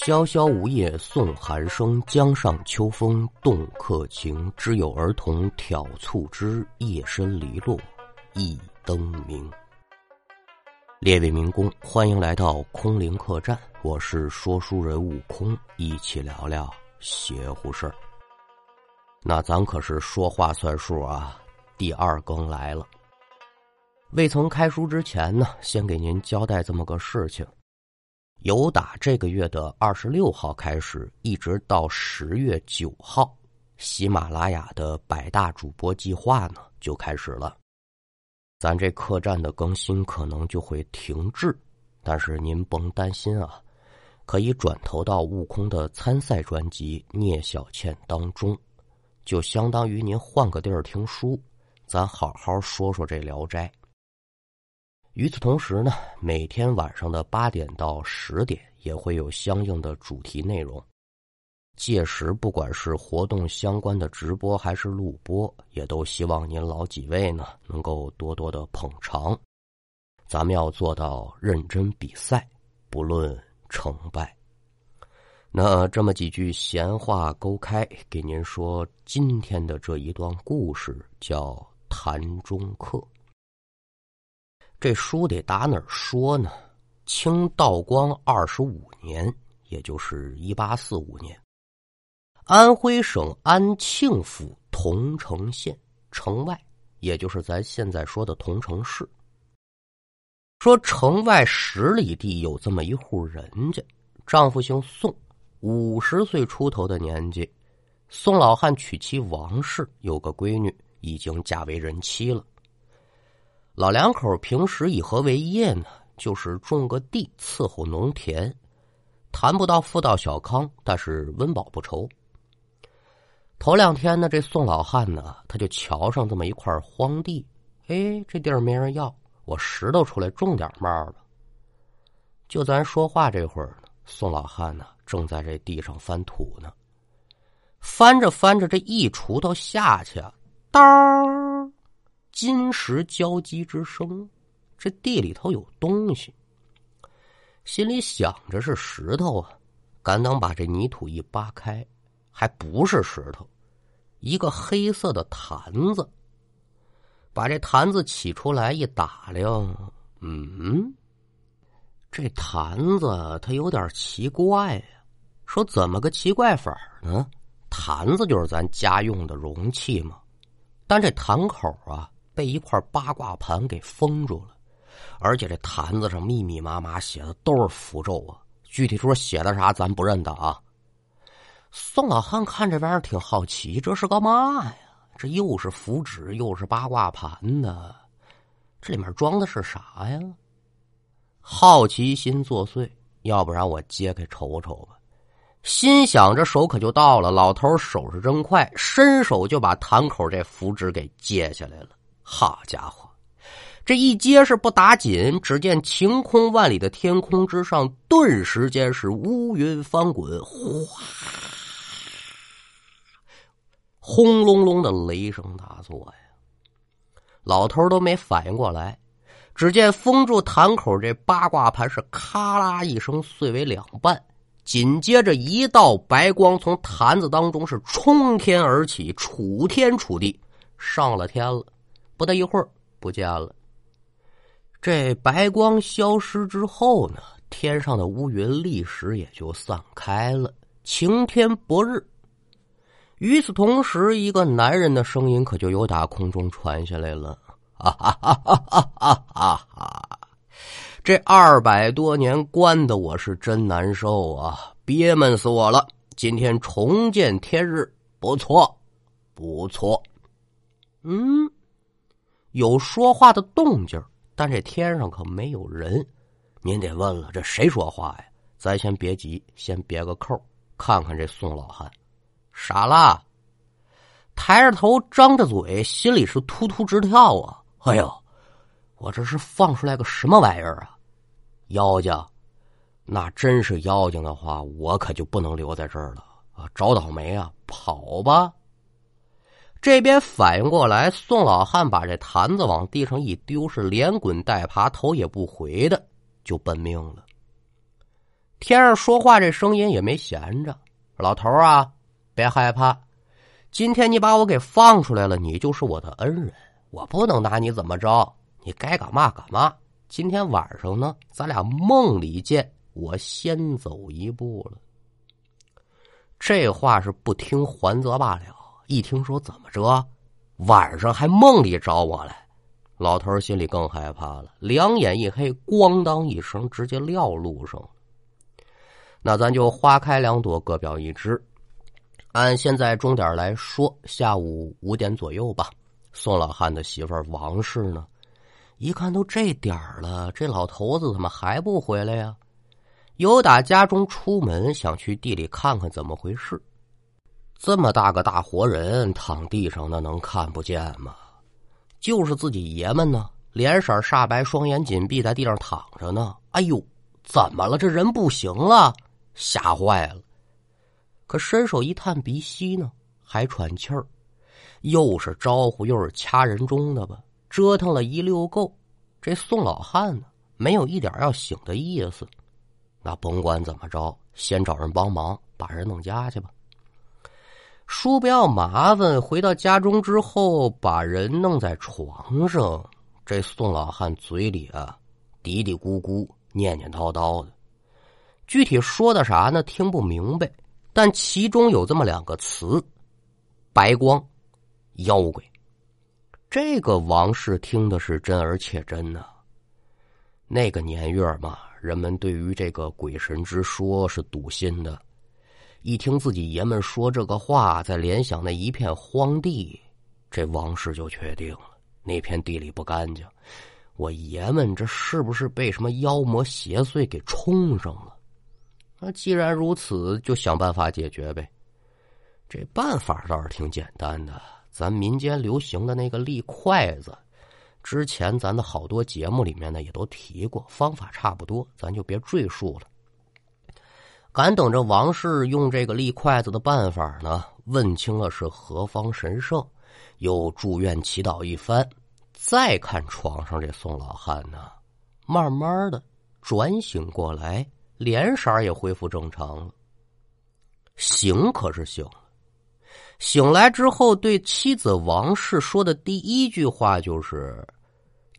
萧萧梧叶送寒声，江上秋风动客情。知有儿童挑促织，夜深篱落一灯明。列位民工，欢迎来到空灵客栈，我是说书人悟空，一起聊聊邪乎事儿。那咱可是说话算数啊！第二更来了。未曾开书之前呢，先给您交代这么个事情。由打这个月的二十六号开始，一直到十月九号，喜马拉雅的百大主播计划呢就开始了。咱这客栈的更新可能就会停滞，但是您甭担心啊，可以转投到悟空的参赛专辑《聂小倩》当中，就相当于您换个地儿听书，咱好好说说这《聊斋》。与此同时呢，每天晚上的八点到十点也会有相应的主题内容。届时，不管是活动相关的直播还是录播，也都希望您老几位呢能够多多的捧场。咱们要做到认真比赛，不论成败。那这么几句闲话勾开，给您说今天的这一段故事，叫《坛中客》。这书得打哪儿说呢？清道光二十五年，也就是一八四五年，安徽省安庆府桐城县城外，也就是咱现在说的桐城市。说城外十里地有这么一户人家，丈夫姓宋，五十岁出头的年纪。宋老汉娶妻王氏，有个闺女，已经嫁为人妻了。老两口平时以何为业呢？就是种个地，伺候农田，谈不到富到小康，但是温饱不愁。头两天呢，这宋老汉呢，他就瞧上这么一块荒地，哎，这地儿没人要，我石头出来种点嘛吧。就咱说话这会儿呢，宋老汉呢正在这地上翻土呢，翻着翻着，这一锄头下去啊，当。金石交击之声，这地里头有东西。心里想着是石头啊，赶等把这泥土一扒开，还不是石头，一个黑色的坛子。把这坛子起出来一打量，嗯，这坛子它有点奇怪呀。说怎么个奇怪法呢？坛子就是咱家用的容器嘛，但这坛口啊。被一块八卦盘给封住了，而且这坛子上密密麻麻写的都是符咒啊！具体说写的啥，咱不认得啊。宋老汉看这玩意儿挺好奇，这是干嘛呀？这又是符纸，又是八卦盘呢？这里面装的是啥呀？好奇心作祟，要不然我揭开瞅瞅吧。心想着手可就到了，老头手是真快，伸手就把坛口这符纸给揭下来了。好家伙，这一结实不打紧，只见晴空万里的天空之上，顿时间是乌云翻滚，哗，轰隆隆的雷声大作呀！老头都没反应过来，只见封住坛口这八卦盘是咔啦一声碎为两半，紧接着一道白光从坛子当中是冲天而起，楚天楚地，上了天了。不大一会儿，不见了。这白光消失之后呢，天上的乌云立时也就散开了，晴天博日。与此同时，一个男人的声音可就由打空中传下来了：“哈哈哈哈哈哈！哈！这二百多年关的我是真难受啊，憋闷死我了！今天重见天日，不错，不错。”嗯。有说话的动静，但这天上可没有人。您得问了，这谁说话呀？咱先别急，先别个扣，看看这宋老汉，傻了，抬着头，张着嘴，心里是突突直跳啊！哎呦，我这是放出来个什么玩意儿啊？妖精，那真是妖精的话，我可就不能留在这儿了啊！找倒霉啊，跑吧！这边反应过来，宋老汉把这坛子往地上一丢，是连滚带爬，头也不回的就奔命了。天上说话这声音也没闲着。老头啊，别害怕，今天你把我给放出来了，你就是我的恩人，我不能拿你怎么着，你该干嘛干嘛。今天晚上呢，咱俩梦里见，我先走一步了。这话是不听还则罢了，一听说怎么着，晚上还梦里找我来。老头心里更害怕了，两眼一黑，咣当一声，直接撂路上。那咱就花开两朵，各表一枝。按现在钟点来说，下午五点左右吧。宋老汉的媳妇王氏呢，一看都这点了，这老头子怎么还不回来呀？由打家中出门，想去地里看看怎么回事。这么大个大活人躺地上，那能看不见吗？就是自己爷们呢，脸色煞白，双眼紧闭，在地上躺着呢。哎呦，怎么了？这人不行了，吓坏了。可伸手一探鼻息呢，还喘气儿，又是招呼又是掐人中的吧，折腾了一溜够。这宋老汉呢，没有一点要醒的意思。那甭管怎么着，先找人帮忙把人弄家去吧。叔不要麻烦，回到家中之后，把人弄在床上。这宋老汉嘴里啊，嘀嘀咕咕，念念叨叨的，具体说的啥呢？听不明白。但其中有这么两个词：白光、妖怪。这个王氏听的是真而且真呐。那个年月嘛，人们对于这个鬼神之说是笃信的。一听自己爷们说这个话，再联想那一片荒地，这王氏就确定了那片地里不干净。我爷们这是不是被什么妖魔邪祟给冲上了？那既然如此，就想办法解决呗。这办法倒是挺简单的，咱民间流行的那个立筷子，之前咱的好多节目里面呢也都提过，方法差不多，咱就别赘述了。赶等着王氏用这个立筷子的办法呢，问清了是何方神圣，又祝愿祈祷一番，再看床上这宋老汉呢，慢慢的转醒过来，脸色也恢复正常了。醒可是醒了，醒来之后对妻子王氏说的第一句话就是：“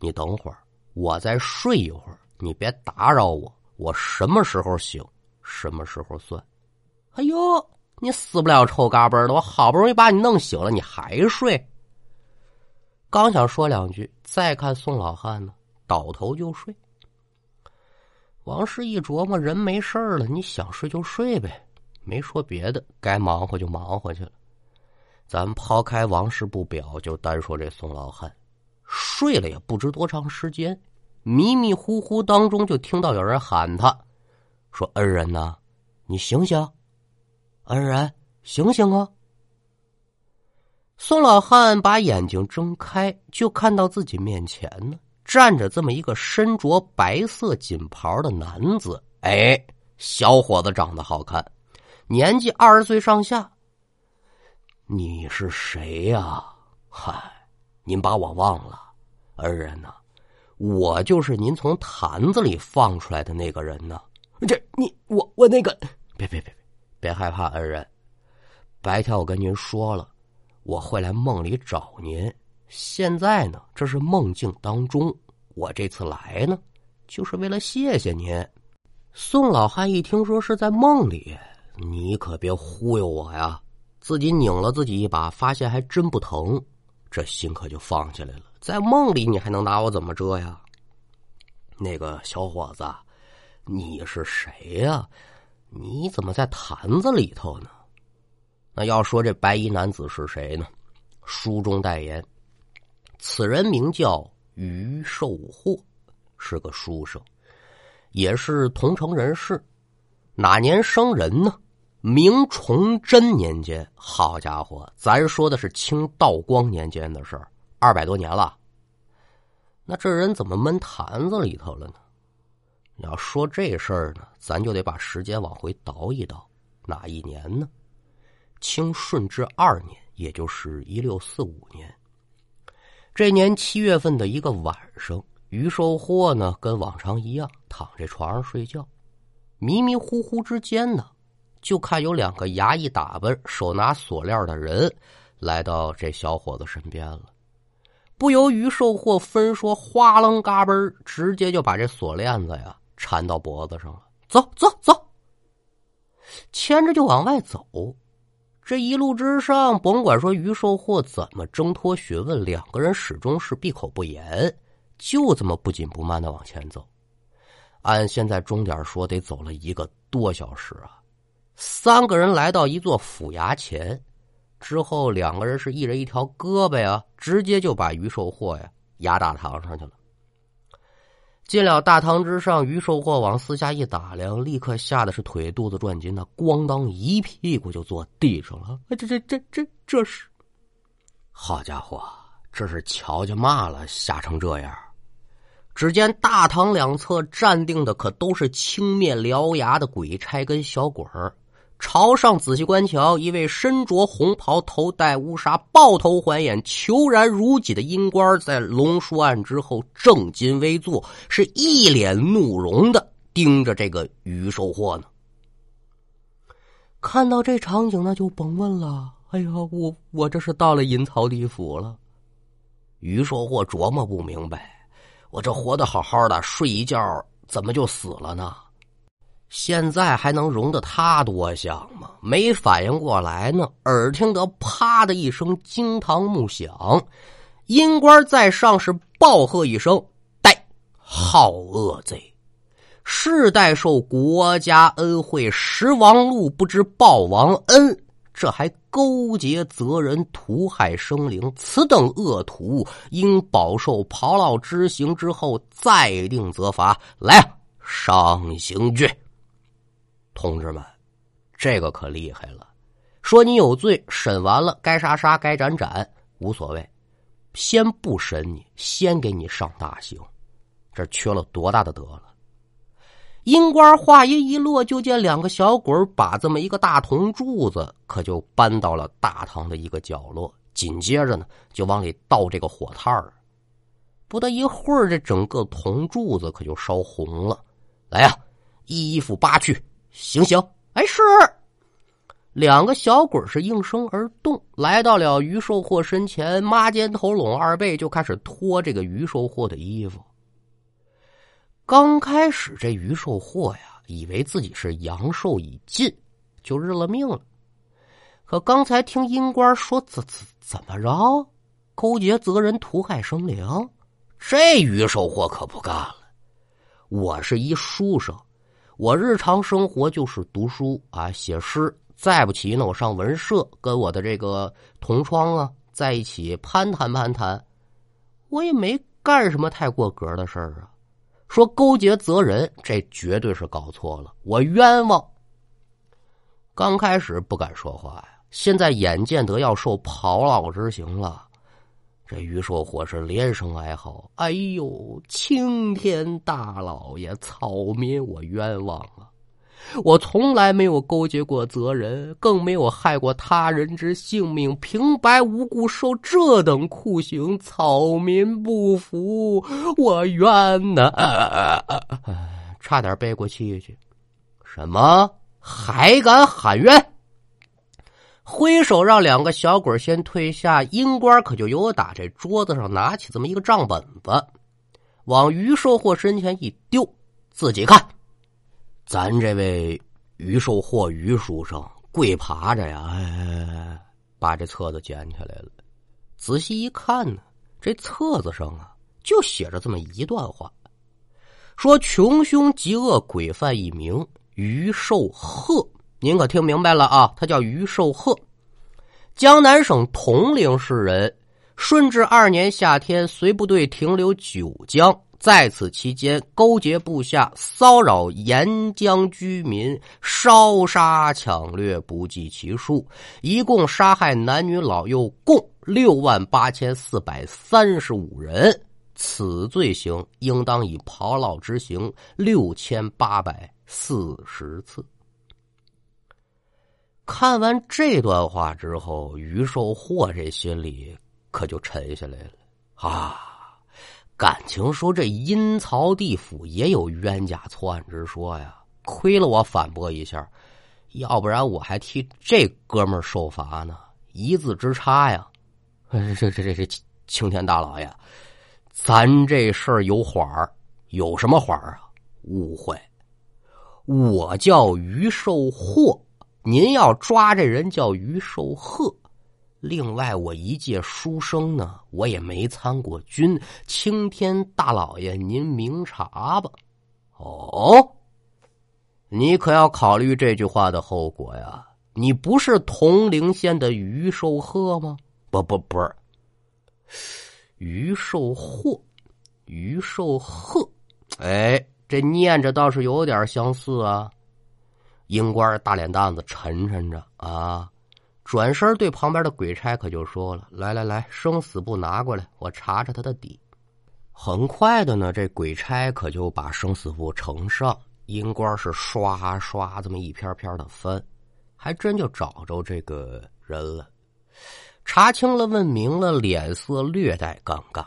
你等会儿，我再睡一会儿，你别打扰我，我什么时候醒？”什么时候算？哎呦，你死不了臭嘎嘣的！我好不容易把你弄醒了，你还睡？刚想说两句，再看宋老汉呢，倒头就睡。王氏一琢磨，人没事了，你想睡就睡呗，没说别的，该忙活就忙活去了。咱抛开王氏不表，就单说这宋老汉，睡了也不知多长时间，迷迷糊糊当中就听到有人喊他。说：“恩人呐，你醒醒！恩人，醒醒啊！”宋老汉把眼睛睁开，就看到自己面前呢站着这么一个身着白色锦袍的男子。哎，小伙子长得好看，年纪二十岁上下。你是谁呀？嗨，您把我忘了，恩人呐，我就是您从坛子里放出来的那个人呢。这你我我那个，别别别别，别害怕，恩人。白天我跟您说了，我会来梦里找您。现在呢，这是梦境当中，我这次来呢，就是为了谢谢您。宋老汉一听说是在梦里，你可别忽悠我呀！自己拧了自己一把，发现还真不疼，这心可就放下来了。在梦里，你还能拿我怎么着呀？那个小伙子。你是谁呀？你怎么在坛子里头呢？那要说这白衣男子是谁呢？书中代言，此人名叫于寿霍，是个书生，也是桐城人士。哪年生人呢？明崇祯年间。好家伙，咱说的是清道光年间的事儿，二百多年了。那这人怎么闷坛子里头了呢？要说这事儿呢，咱就得把时间往回倒一倒，哪一年呢？清顺治二年，也就是一六四五年。这年七月份的一个晚上，于寿霍呢跟往常一样躺在床上睡觉，迷迷糊糊之间呢，就看有两个衙役打扮、手拿锁链的人来到这小伙子身边了。不由于售货分说，哗楞嘎嘣直接就把这锁链子呀缠到脖子上了。走走走，牵着就往外走。这一路之上，甭管说于寿货怎么挣脱询问，两个人始终是闭口不言，就这么不紧不慢的往前走。按现在钟点说，得走了一个多小时啊！三个人来到一座府衙前。之后，两个人是一人一条胳膊呀，直接就把于寿货呀压大堂上去了。进了大堂之上，于寿货往四下一打量，立刻吓得是腿肚子转筋呐，咣当一屁股就坐地上了。这这这这这是，好家伙，这是瞧见嘛了，吓成这样！只见大堂两侧站定的可都是青面獠牙的鬼差跟小鬼儿。朝上仔细观瞧，一位身着红袍、头戴乌纱、抱头环眼、虬髯如戟的阴官，在龙书案之后正襟危坐，是一脸怒容的盯着这个于收获呢。看到这场景，那就甭问了。哎呀，我我这是到了阴曹地府了。于收获琢磨不明白，我这活得好好的，睡一觉怎么就死了呢？现在还能容得他多想吗？没反应过来呢，耳听得啪的一声惊堂木响，阴官在上是暴喝一声：“待好恶贼，世代受国家恩惠，食王禄不知报王恩，这还勾结责人屠害生灵，此等恶徒应饱受炮烙之刑之后再定责罚。来，上刑具。”同志们，这个可厉害了！说你有罪，审完了该杀杀，该斩斩，无所谓。先不审你，先给你上大刑，这缺了多大的德了！阴官话音一落，就见两个小鬼把这么一个大铜柱子，可就搬到了大堂的一个角落。紧接着呢，就往里倒这个火炭儿。不大一会儿，这整个铜柱子可就烧红了。来呀，一斧扒去！行行，哎是，两个小鬼是应声而动，来到了于寿货身前，抹肩头拢二背，就开始脱这个于寿货的衣服。刚开始这于寿货呀，以为自己是阳寿已尽，就认了命了。可刚才听阴官说怎怎怎么着，勾结责人屠害生灵，这于寿货可不干了。我是一书生。我日常生活就是读书啊，写诗。再不齐呢，我上文社，跟我的这个同窗啊在一起攀谈攀谈。我也没干什么太过格的事儿啊。说勾结责人，这绝对是搞错了，我冤枉。刚开始不敢说话呀，现在眼见得要受炮烙之刑了。这于寿火是连声哀嚎：“哎呦，青天大老爷，草民我冤枉啊！我从来没有勾结过责人，更没有害过他人之性命，平白无故受这等酷刑，草民不服，我冤呐！差点背过气去。什么？还敢喊冤？”挥手让两个小鬼先退下，阴官可就由我打这桌子上拿起这么一个账本子，往于寿货身前一丢，自己看。咱这位于寿货于书生跪爬着呀，哎，把这册子捡起来了。仔细一看呢，这册子上啊就写着这么一段话，说穷凶极恶鬼犯一名于寿鹤。您可听明白了啊？他叫于寿鹤，江南省铜陵市人。顺治二年夏天，随部队停留九江，在此期间勾结部下，骚扰沿江居民，烧杀抢掠不计其数，一共杀害男女老幼共六万八千四百三十五人。此罪行应当以炮烙之刑六千八百四十次。看完这段话之后，于寿货这心里可就沉下来了啊！感情说这阴曹地府也有冤假错案之说呀，亏了我反驳一下，要不然我还替这哥们儿受罚呢。一字之差呀！这这这这青天大老爷，咱这事儿有谎儿，有什么谎儿啊？误会，我叫于寿祸，您要抓这人叫于寿鹤。另外，我一介书生呢，我也没参过军。青天大老爷，您明察吧。哦，你可要考虑这句话的后果呀！你不是铜陵县的于寿鹤吗？不不不是，于寿祸，于寿鹤。哎，这念着倒是有点相似啊。英官大脸蛋子沉沉着啊，转身对旁边的鬼差可就说了：“来来来，生死簿拿过来，我查查他的底。”很快的呢，这鬼差可就把生死簿呈上，阴官是刷刷这么一篇篇的翻，还真就找着这个人了。查清了，问明了，脸色略带尴尬。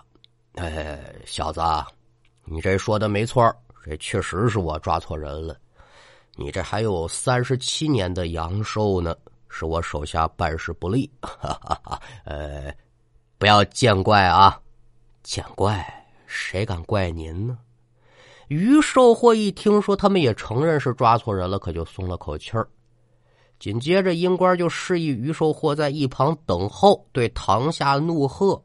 哎，小子，你这说的没错，这确实是我抓错人了。你这还有三十七年的阳寿呢，是我手下办事不利。哈哈哈，呃，不要见怪啊，见怪。谁敢怪您呢？于寿祸一听说他们也承认是抓错人了，可就松了口气儿。紧接着，阴官就示意于寿祸在一旁等候，对堂下怒喝：“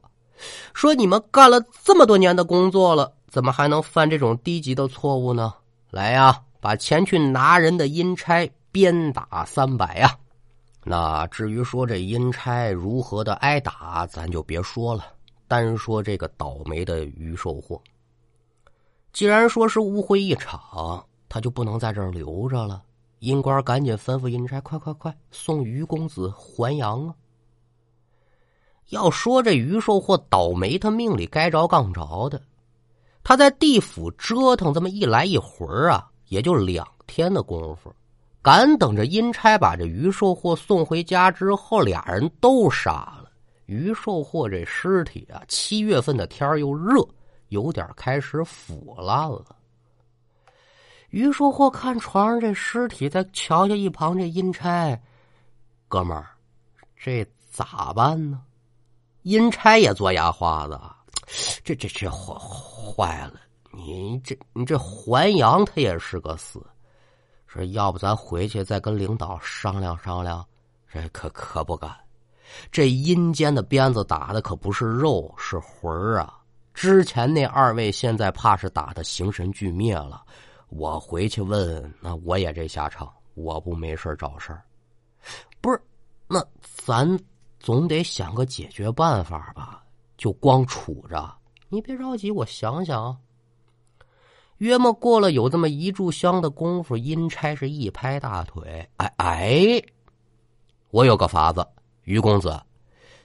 说你们干了这么多年的工作了，怎么还能犯这种低级的错误呢？来呀，把前去拿人的阴差鞭打三百呀！那至于说这阴差如何的挨打，咱就别说了。”单说这个倒霉的于寿祸，既然说是误会一场，他就不能在这儿留着了。阴官赶紧吩咐阴差：“快快快，送于公子还阳啊！”要说这于寿祸倒霉，他命里该着杠着的。他在地府折腾这么一来一回啊，也就两天的功夫，赶等着阴差把这于寿祸送回家之后，俩人都杀了。于寿祸这尸体啊，七月份的天又热，有点开始腐烂了。于寿祸看床上这尸体，再瞧瞧一旁这阴差，哥们儿，这咋办呢？阴差也做牙花子，这这这坏坏了！你这你这还阳，他也是个死。说要不咱回去再跟领导商量商量，这可可不敢。这阴间的鞭子打的可不是肉，是魂儿啊！之前那二位现在怕是打的形神俱灭了。我回去问，那我也这下场，我不没事找事儿。不是，那咱总得想个解决办法吧？就光杵着？你别着急，我想想。约莫过了有这么一炷香的功夫，阴差是一拍大腿：“哎哎，我有个法子。”于公子，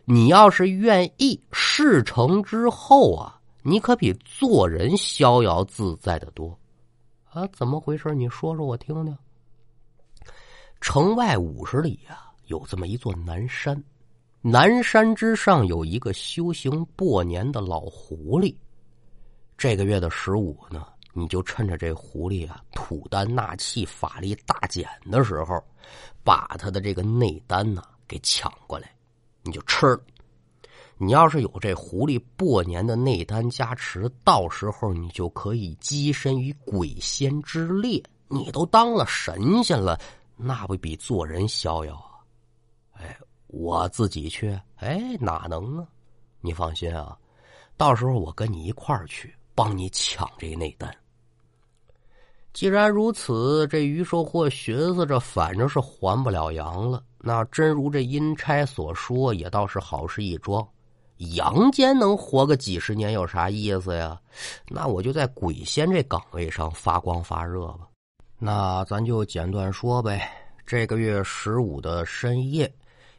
你要是愿意，事成之后啊，你可比做人逍遥自在的多。啊，怎么回事？你说说我听听。城外五十里啊，有这么一座南山，南山之上有一个修行过年的老狐狸。这个月的十五呢，你就趁着这狐狸啊吐丹纳气、法力大减的时候，把他的这个内丹呢。给抢过来，你就吃了。你要是有这狐狸过年的内丹加持，到时候你就可以跻身于鬼仙之列。你都当了神仙了，那不比做人逍遥啊？哎，我自己去，哎，哪能啊？你放心啊，到时候我跟你一块儿去，帮你抢这内丹。既然如此，这于寿祸寻思着，反正是还不了阳了。那真如这阴差所说，也倒是好事一桩。阳间能活个几十年，有啥意思呀？那我就在鬼仙这岗位上发光发热吧。那咱就简短说呗。这个月十五的深夜，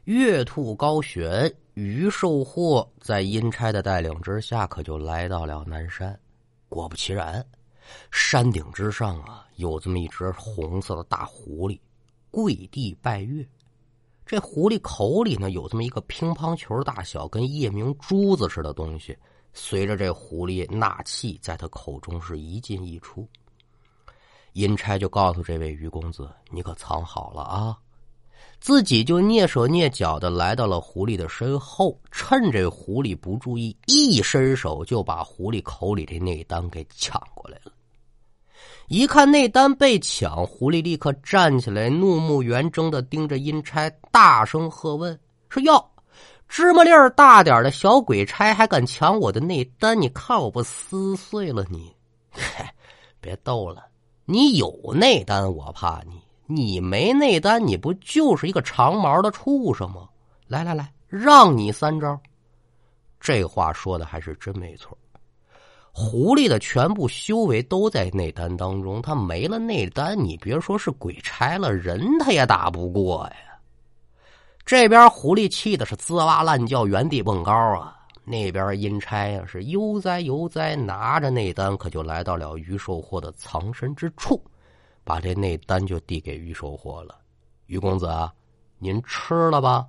月兔高悬，于寿祸在阴差的带领之下，可就来到了南山。果不其然。山顶之上啊，有这么一只红色的大狐狸，跪地拜月。这狐狸口里呢，有这么一个乒乓球大小、跟夜明珠子似的东西。随着这狐狸纳气，在他口中是一进一出。阴差就告诉这位于公子：“你可藏好了啊！”自己就蹑手蹑脚的来到了狐狸的身后，趁这狐狸不注意，一伸手就把狐狸口里的内丹给抢过来了。一看内丹被抢，狐狸立刻站起来，怒目圆睁的盯着阴差，大声喝问：“说哟，芝麻粒儿大点的小鬼差，还敢抢我的内丹？你看我不撕碎了你！”嘿别逗了，你有内丹，我怕你；你没内丹，你不就是一个长毛的畜生吗？来来来，让你三招。这话说的还是真没错。狐狸的全部修为都在内丹当中，他没了内丹，你别说是鬼差了，人他也打不过呀。这边狐狸气的是吱哇乱叫，原地蹦高啊。那边阴差呀是悠哉悠哉，拿着内丹，可就来到了于寿祸的藏身之处，把这内丹就递给于寿祸了。于公子啊，您吃了吧？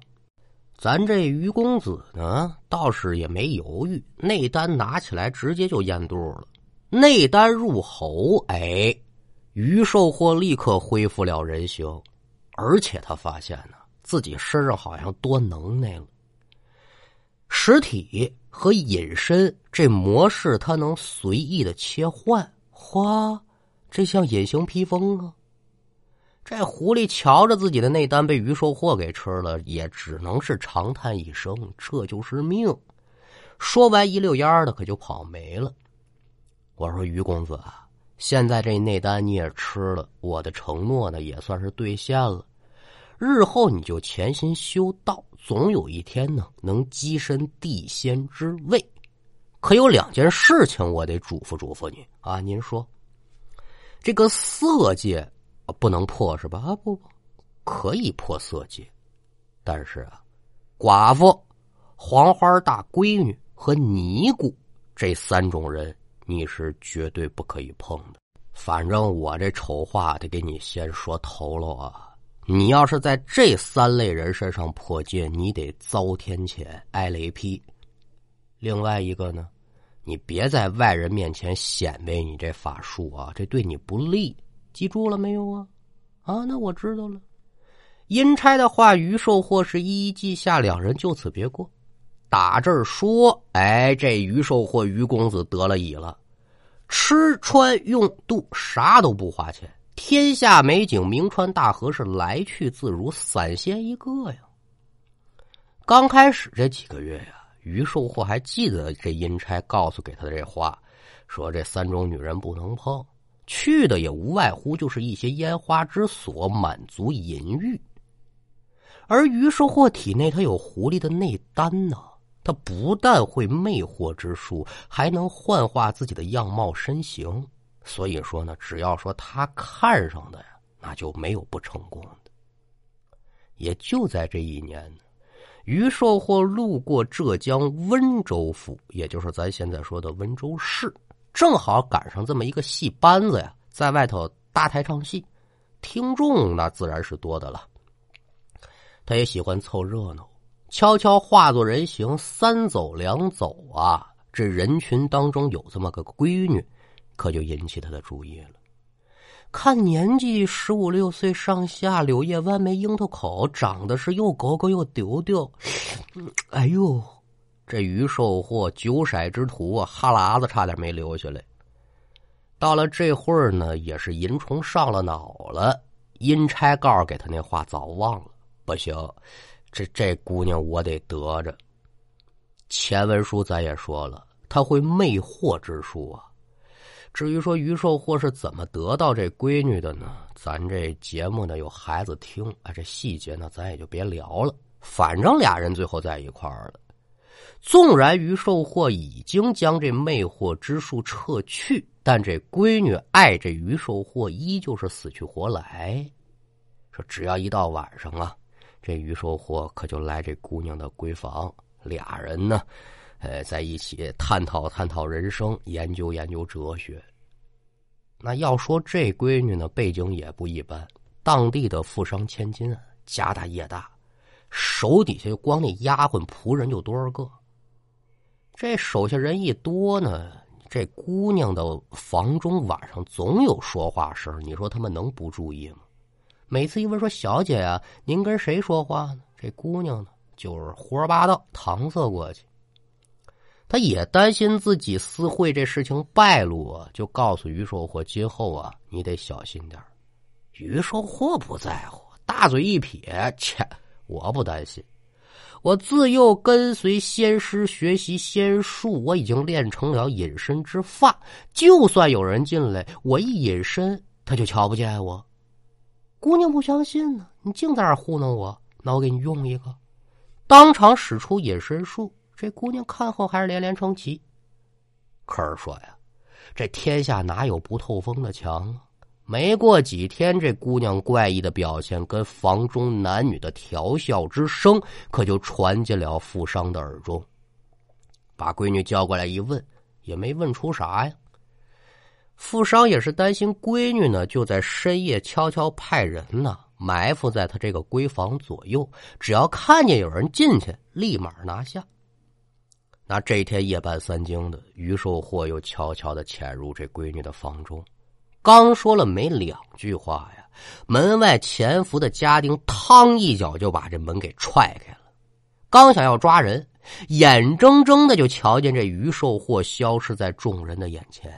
咱这于公子呢，倒是也没犹豫，内丹拿起来直接就咽肚了。内丹入喉，哎，于寿祸立刻恢复了人形，而且他发现呢，自己身上好像多能耐了。实体和隐身这模式，他能随意的切换。哗，这像隐形披风啊！这狐狸瞧着自己的内丹被鱼兽祸给吃了，也只能是长叹一声：“这就是命。”说完，一溜烟的可就跑没了。我说：“于公子啊，现在这内丹你也吃了，我的承诺呢也算是兑现了。日后你就潜心修道。”总有一天呢，能跻身地仙之位。可有两件事情，我得嘱咐嘱咐你啊！您说，这个色戒不能破是吧？啊，不不，可以破色戒，但是啊，寡妇、黄花大闺女和尼姑这三种人，你是绝对不可以碰的。反正我这丑话得给你先说头了啊！你要是在这三类人身上破戒，你得遭天谴、挨雷劈。另外一个呢，你别在外人面前显摆你这法术啊，这对你不利。记住了没有啊？啊，那我知道了。阴差的话，于寿或是一一记下，两人就此别过。打这儿说，哎，这于寿或于公子得了乙了，吃穿用度啥都不花钱。天下美景，名川大河是来去自如，散仙一个呀。刚开始这几个月呀，于寿祸还记得这阴差告诉给他的这话，说这三种女人不能碰，去的也无外乎就是一些烟花之所，满足淫欲。而于寿祸体内他有狐狸的内丹呢，他不但会魅惑之术，还能幻化自己的样貌身形。所以说呢，只要说他看上的呀，那就没有不成功的。也就在这一年，于寿或路过浙江温州府，也就是咱现在说的温州市，正好赶上这么一个戏班子呀，在外头搭台唱戏，听众那自然是多的了。他也喜欢凑热闹，悄悄化作人形，三走两走啊，这人群当中有这么个闺女。可就引起他的注意了。看年纪十五六岁上下，柳叶弯眉，樱桃口，长得是又高高又丢丢。哎呦，这鱼寿祸九色之徒啊，哈喇子差点没流下来。到了这会儿呢，也是淫虫上了脑了。阴差告给他那话早忘了，不行，这这姑娘我得得着。前文书咱也说了，他会魅惑之术啊。至于说于寿或是怎么得到这闺女的呢？咱这节目呢有孩子听，啊，这细节呢咱也就别聊了。反正俩人最后在一块儿了。纵然于寿或已经将这魅惑之术撤去，但这闺女爱这于寿或依旧是死去活来。说只要一到晚上啊，这于寿或可就来这姑娘的闺房，俩人呢。呃，在一起探讨探讨人生，研究研究哲学。那要说这闺女呢，背景也不一般，当地的富商千金啊，家大业大，手底下光那丫鬟仆人就多少个。这手下人一多呢，这姑娘的房中晚上总有说话声，你说他们能不注意吗？每次一问说：“小姐啊，您跟谁说话呢？”这姑娘呢，就是胡说八道，搪塞过去。他也担心自己私会这事情败露啊，就告诉于寿货：“今后啊，你得小心点于寿货不在乎，大嘴一撇：“切，我不担心。我自幼跟随仙师学习仙术，我已经练成了隐身之法。就算有人进来，我一隐身，他就瞧不见我。”姑娘不相信呢，你净在这糊弄我，那我给你用一个，当场使出隐身术。这姑娘看后还是连连称奇。可是说呀，这天下哪有不透风的墙啊？没过几天，这姑娘怪异的表现跟房中男女的调笑之声，可就传进了富商的耳中。把闺女叫过来一问，也没问出啥呀。富商也是担心闺女呢，就在深夜悄悄派人呢埋伏在他这个闺房左右，只要看见有人进去，立马拿下。那这天夜半三更的，于寿货又悄悄的潜入这闺女的房中，刚说了没两句话呀，门外潜伏的家丁嘡一脚就把这门给踹开了，刚想要抓人，眼睁睁的就瞧见这于寿货消失在众人的眼前。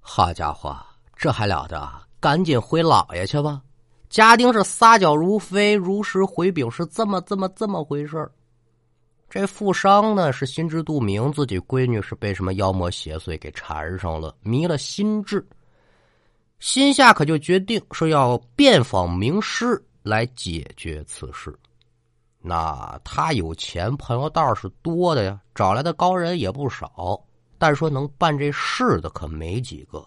好家伙，这还了得！赶紧回老爷去吧！家丁是撒脚如飞，如实回禀是这么这么这么回事儿。这富商呢是心知肚明，自己闺女是被什么妖魔邪祟给缠上了，迷了心智。心下可就决定说要遍访名师来解决此事。那他有钱，朋友倒是多的呀，找来的高人也不少，但说能办这事的可没几个。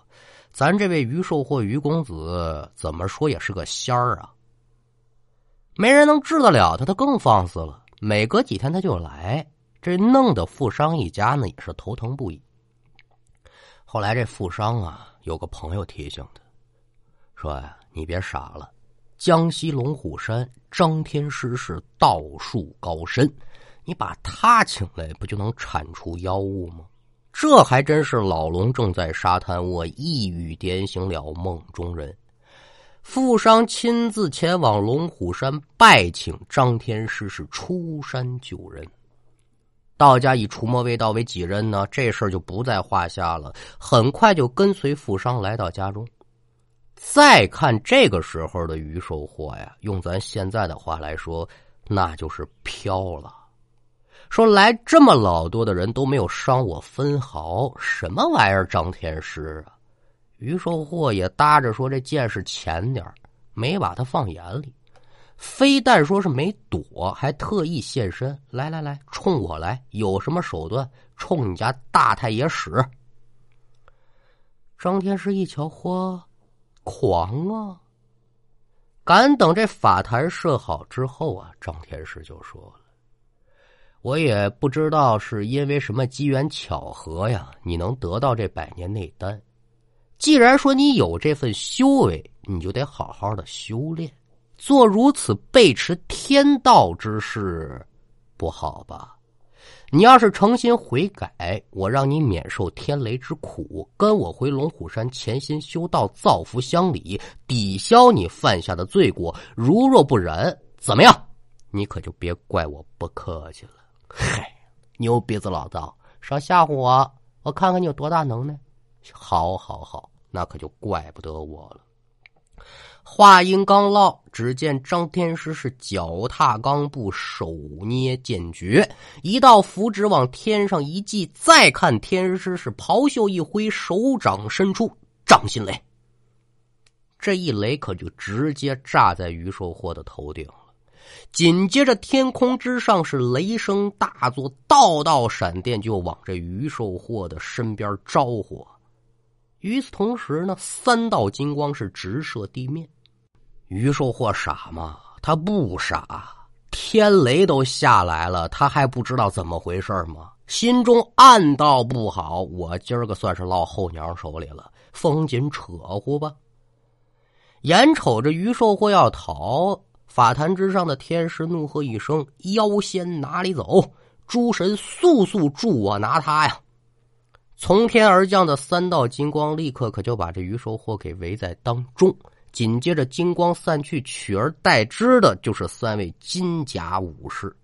咱这位于寿或于公子，怎么说也是个仙儿啊，没人能治得了他，他更放肆了。每隔几天他就来，这弄得富商一家呢也是头疼不已。后来这富商啊有个朋友提醒他，说呀：“你别傻了，江西龙虎山张天师是道术高深，你把他请来，不就能铲除妖物吗？”这还真是老龙正在沙滩卧，一语点醒了梦中人。富商亲自前往龙虎山拜请张天师，是出山救人。道家以除魔卫道为己任呢，这事儿就不在话下了。很快就跟随富商来到家中。再看这个时候的于寿货呀，用咱现在的话来说，那就是飘了。说来这么老多的人都没有伤我分毫，什么玩意儿？张天师啊！于寿货也搭着说：“这见识浅点没把他放眼里。非但说是没躲，还特意现身。来来来，冲我来！有什么手段，冲你家大太爷使！”张天师一瞧，嚯，狂啊！敢等这法坛设好之后啊，张天师就说了：“我也不知道是因为什么机缘巧合呀，你能得到这百年内丹。”既然说你有这份修为，你就得好好的修炼，做如此背驰天道之事，不好吧？你要是诚心悔改，我让你免受天雷之苦，跟我回龙虎山潜心修道，造福乡里，抵消你犯下的罪过。如若不然，怎么样？你可就别怪我不客气了。嗨，牛鼻子老道，少吓唬我，我看看你有多大能耐。好，好，好。那可就怪不得我了。话音刚落，只见张天师是脚踏钢步，手捏剑诀，一道符纸往天上一记。再看天师是袍袖一挥，手掌伸出，掌心雷。这一雷可就直接炸在于寿货的头顶了。紧接着，天空之上是雷声大作，道道闪电就往这于寿货的身边招呼。与此同时呢，三道金光是直射地面。于寿货傻吗？他不傻，天雷都下来了，他还不知道怎么回事吗？心中暗道不好，我今儿个算是落后娘手里了，风紧扯乎吧。眼瞅着于寿货要逃，法坛之上的天师怒喝一声：“妖仙哪里走？诸神速速助我拿他呀！”从天而降的三道金光立刻可就把这于寿祸给围在当中。紧接着金光散去，取而代之的就是三位金甲武士。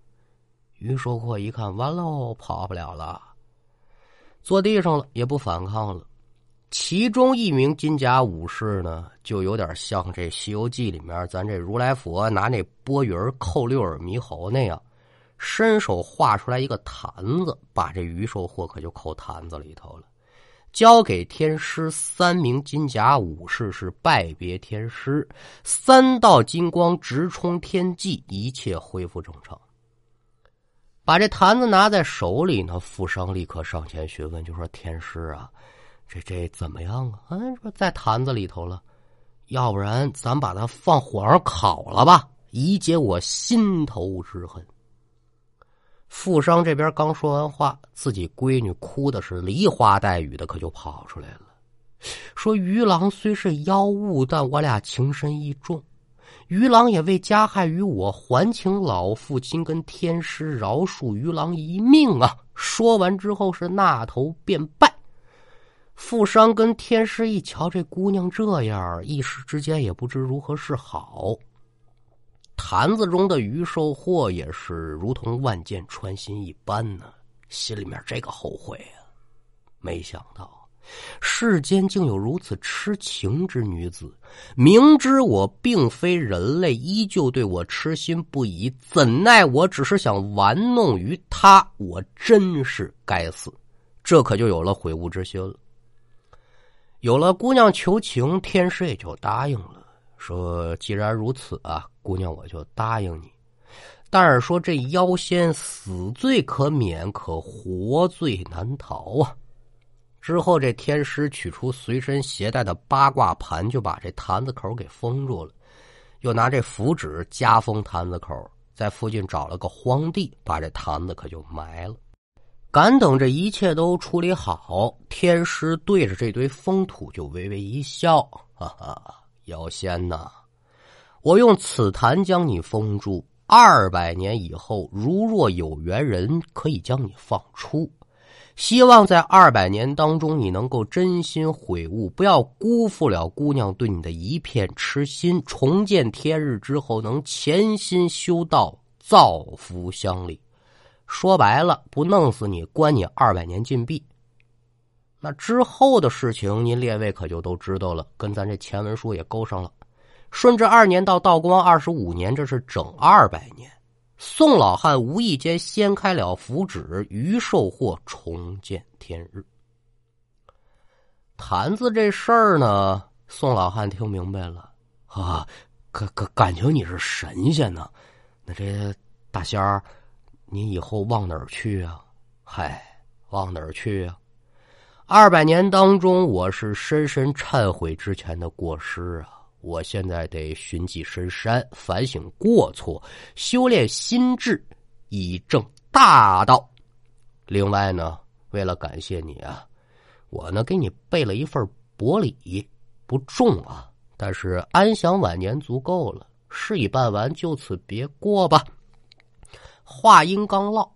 于寿祸一看，完喽，跑不了了，坐地上了，也不反抗了。其中一名金甲武士呢，就有点像这《西游记》里面咱这如来佛拿那钵盂扣六耳猕猴那样，伸手画出来一个坛子，把这鱼寿祸可就扣坛子里头了，交给天师三名金甲武士是拜别天师，三道金光直冲天际，一切恢复正常。把这坛子拿在手里呢，富商立刻上前询问，就说：“天师啊。”这这怎么样啊？嗯，说在坛子里头了，要不然咱把它放火上烤了吧，以解我心头之恨。富商这边刚说完话，自己闺女哭的是梨花带雨的，可就跑出来了，说：“于郎虽是妖物，但我俩情深意重，于郎也为加害于我，还请老父亲跟天师饶恕于郎一命啊！”说完之后是那头便拜。富商跟天师一瞧，这姑娘这样，一时之间也不知如何是好。坛子中的鱼收获也是如同万箭穿心一般呢，心里面这个后悔啊！没想到世间竟有如此痴情之女子，明知我并非人类，依旧对我痴心不已。怎奈我只是想玩弄于她，我真是该死！这可就有了悔悟之心了。有了姑娘求情，天师也就答应了，说：“既然如此啊，姑娘我就答应你。但是说这妖仙死罪可免，可活罪难逃啊。”之后，这天师取出随身携带的八卦盘，就把这坛子口给封住了，又拿这符纸加封坛子口，在附近找了个荒地，把这坛子可就埋了。赶等这一切都处理好，天师对着这堆封土就微微一笑：“哈哈，妖仙呐，我用此坛将你封住，二百年以后，如若有缘人，可以将你放出。希望在二百年当中，你能够真心悔悟，不要辜负了姑娘对你的一片痴心。重见天日之后，能潜心修道，造福乡里。”说白了，不弄死你，关你二百年禁闭。那之后的事情，您列位可就都知道了，跟咱这前文书也勾上了。顺治二年到道光二十五年，这是整二百年。宋老汉无意间掀开了符纸，于寿祸重见天日。坛子这事儿呢，宋老汉听明白了啊，感感感情你是神仙呢，那这大仙儿。你以后往哪儿去啊？嗨，往哪儿去啊？二百年当中，我是深深忏悔之前的过失啊！我现在得寻迹深山，反省过错，修炼心智，以正大道。另外呢，为了感谢你啊，我呢给你备了一份薄礼，不重啊，但是安享晚年足够了。事已办完，就此别过吧。话音刚落，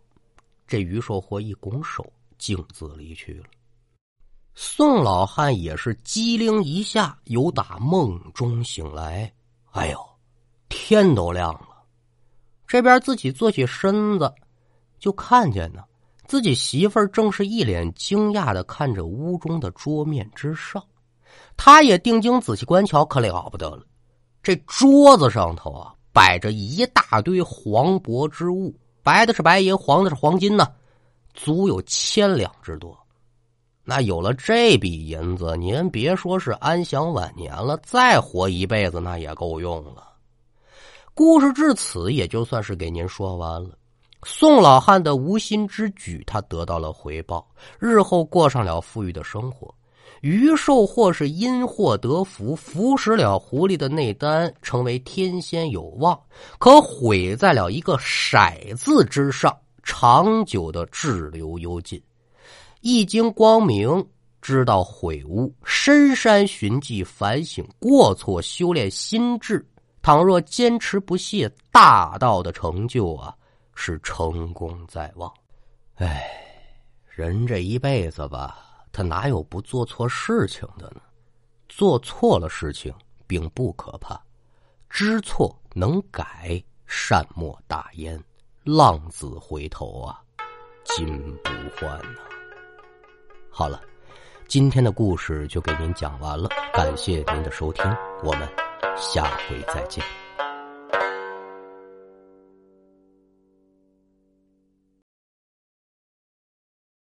这于寿祸一拱手，径自离去了。宋老汉也是机灵一下，由打梦中醒来。哎呦，天都亮了！这边自己坐起身子，就看见呢，自己媳妇儿正是一脸惊讶的看着屋中的桌面之上。他也定睛仔细观瞧，可了不得了，这桌子上头啊，摆着一大堆黄帛之物。白的是白银，黄的是黄金呢，足有千两之多。那有了这笔银子，您别说是安享晚年了，再活一辈子那也够用了。故事至此也就算是给您说完了。宋老汉的无心之举，他得到了回报，日后过上了富裕的生活。于寿或是因祸得福，服食了狐狸的内丹，成为天仙有望。可毁在了一个“骰”字之上，长久的滞留幽禁。一经光明，知道悔悟，深山寻迹，反省过错，修炼心智。倘若坚持不懈，大道的成就啊，是成功在望。哎，人这一辈子吧。他哪有不做错事情的呢？做错了事情并不可怕，知错能改，善莫大焉。浪子回头啊，金不换呐。好了，今天的故事就给您讲完了，感谢您的收听，我们下回再见。